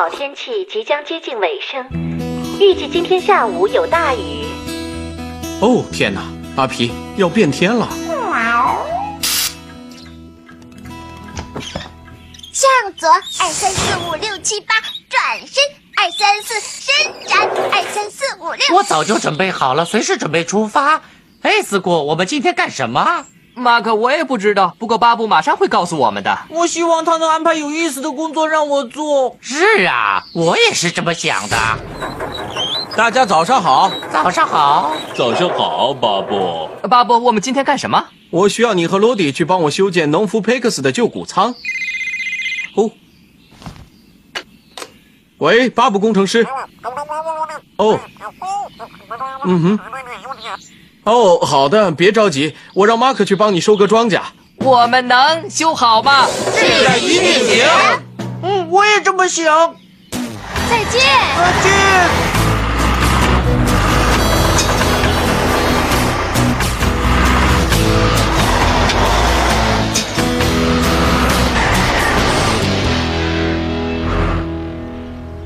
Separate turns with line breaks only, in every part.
好天气即将接近尾声，预计今天下午有大雨。
哦天哪，阿皮要变天了！
向左，二三四五六七八，转身，二三四伸展，二三四五六。
我早就准备好了，随时准备出发。哎，思顾，我们今天干什么？
马克，我也不知道，不过巴布马上会告诉我们的。
我希望他能安排有意思的工作让我做。
是啊，我也是这么想的。
大家早上好，
早上好，
早上好，巴布。
巴布，我们今天干什么？
我需要你和罗迪去帮我修建农夫佩克斯的旧谷仓。哦，喂，巴布工程师。哦，嗯哼。哦，好的，别着急，我让马克去帮你收割庄稼。
我们能修好吗？
这一定行。嗯，我也这么想。
再见。
再见。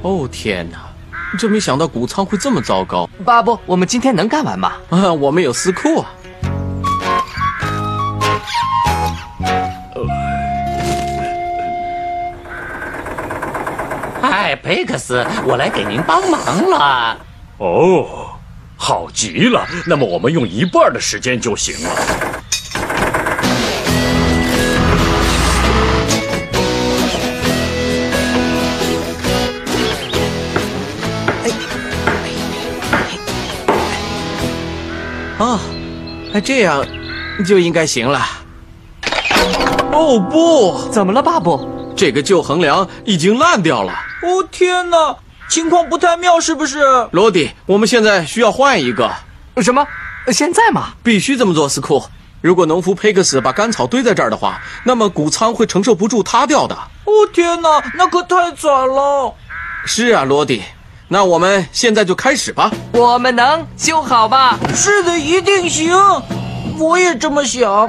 哦天哪，真没想到谷仓会这么糟糕
巴布，我们今天能干完吗？
啊！我们有私库啊。
嗨，佩克斯，我来给您帮忙了。
哦，好极了。那么我们用一半的时间就行了。
啊，那，这样就应该行了。哦不，
怎么了，巴布？
这个旧横梁已经烂掉了。
哦天哪，情况不太妙，是不是？
罗迪，我们现在需要换一个，
什么？现在吗？
必须这么做，斯库。如果农夫佩克斯把干草堆在这儿的话，那么谷仓会承受不住塌掉的。
哦天哪，那可太惨了。
是啊，罗迪，那我们现在就开始吧。
我们能修好吧？
是的，一定行。我也这么想。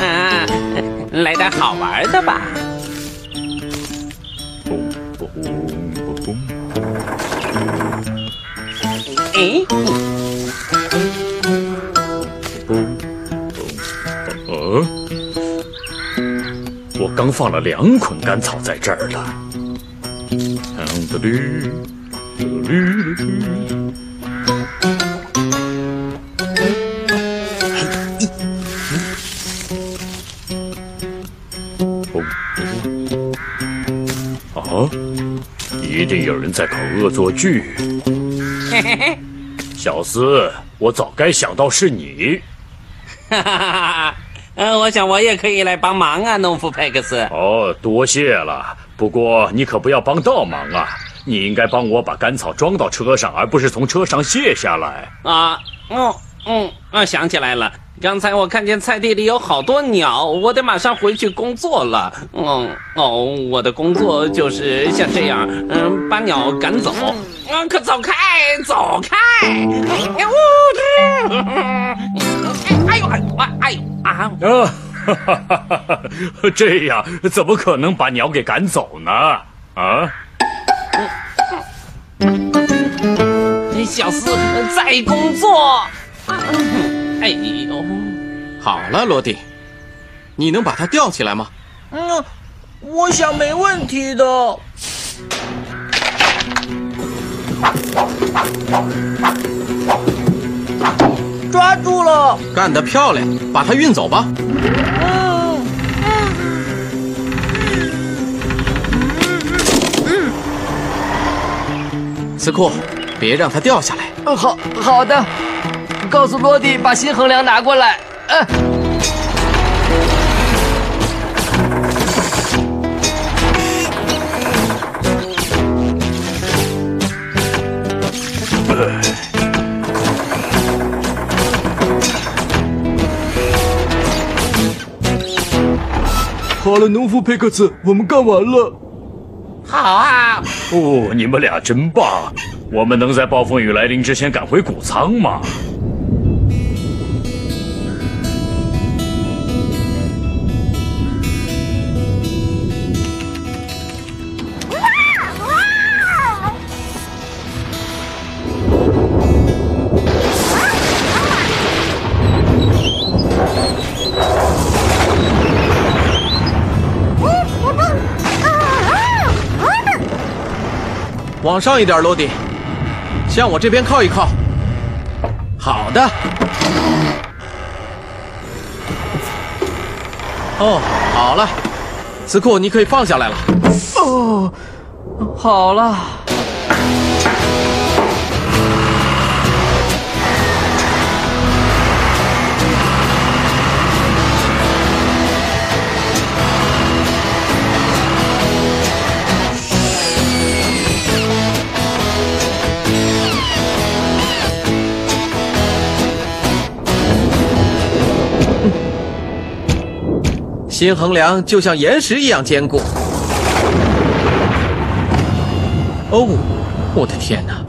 嗯，来点好玩的吧。哎，
我刚放了两捆干草在这儿了。当哒哩，哒哩哩哩哦，啊，一定有人在搞恶作剧。小斯，我早该想到是你。
哈哈哈哈哈！嗯，我想我也可以来帮忙啊，农夫佩克斯。
哦，多谢了。不过你可不要帮倒忙啊！你应该帮我把干草装到车上，而不是从车上卸下来。
啊，嗯嗯啊，想起来了，刚才我看见菜地里有好多鸟，我得马上回去工作了。嗯哦，我的工作就是像这样，嗯，把鸟赶走。啊，可走开，走开！哎呦，哎呦，哎哎呦啊！
啊，哈哈哈哈哈！这样怎么可能把鸟给赶走呢？啊！
小斯在工作。哎呦，
好了，罗迪，你能把它吊起来吗？
嗯，我想没问题的。
干得漂亮，把它运走吧。
嗯
斯库，别让它掉下来。
嗯，好好的，告诉罗迪把新横梁拿过来。呃，了，农夫佩克斯，我们干完了。
好啊，
哦，你们俩真棒！我们能在暴风雨来临之前赶回谷仓吗？
往上一点，罗迪，向我这边靠一靠。好的。哦，好了，子库，你可以放下来了。
哦，好了。
新横梁就像岩石一样坚固。哦，我的天哪！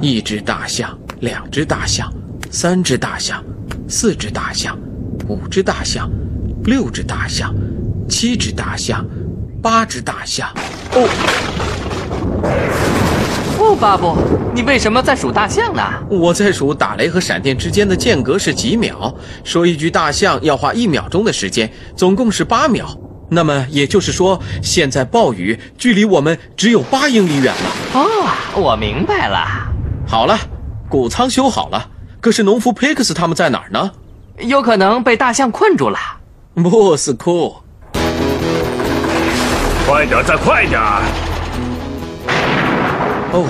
一只大象，两只大象，三只大象，四只大象，五只大象，六只大象，七只大象，八只大象。哦，
哦，巴布，你为什么在数大象呢？
我在数打雷和闪电之间的间隔是几秒。说一句大象要花一秒钟的时间，总共是八秒。那么也就是说，现在暴雨距离我们只有八英里远了。
哦，我明白了。
好了，谷仓修好了，可是农夫佩克斯他们在哪儿呢？
有可能被大象困住了。
莫斯库，
快点，再快点！
哦，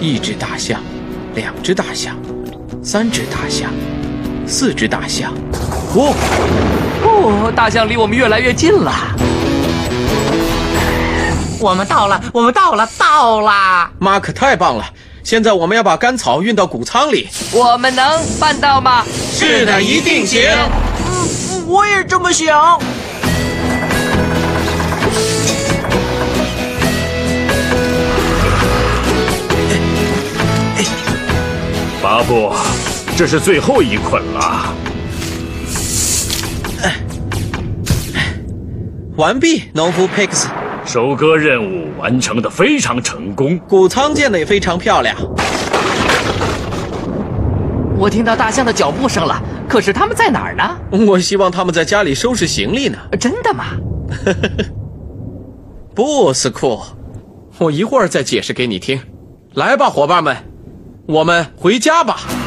一只大象，两只大象，三只大象，四只大象。哦，
哦，大象离我们越来越近了。
我们到了，我们到了，到了！
马可太棒了！现在我们要把干草运到谷仓里。
我们能办到吗？
是的，一定行。
嗯我也这么想。
巴布，这是最后一捆了。
完毕，农夫佩克斯。
收割任务完成的非常成功。
谷仓建的也非常漂亮。
我听到大象的脚步声了，可是他们在哪儿呢？
我希望他们在家里收拾行李呢。
真的吗？
不，斯库，我一会儿再解释给你听。来吧，伙伴们，我们回家吧。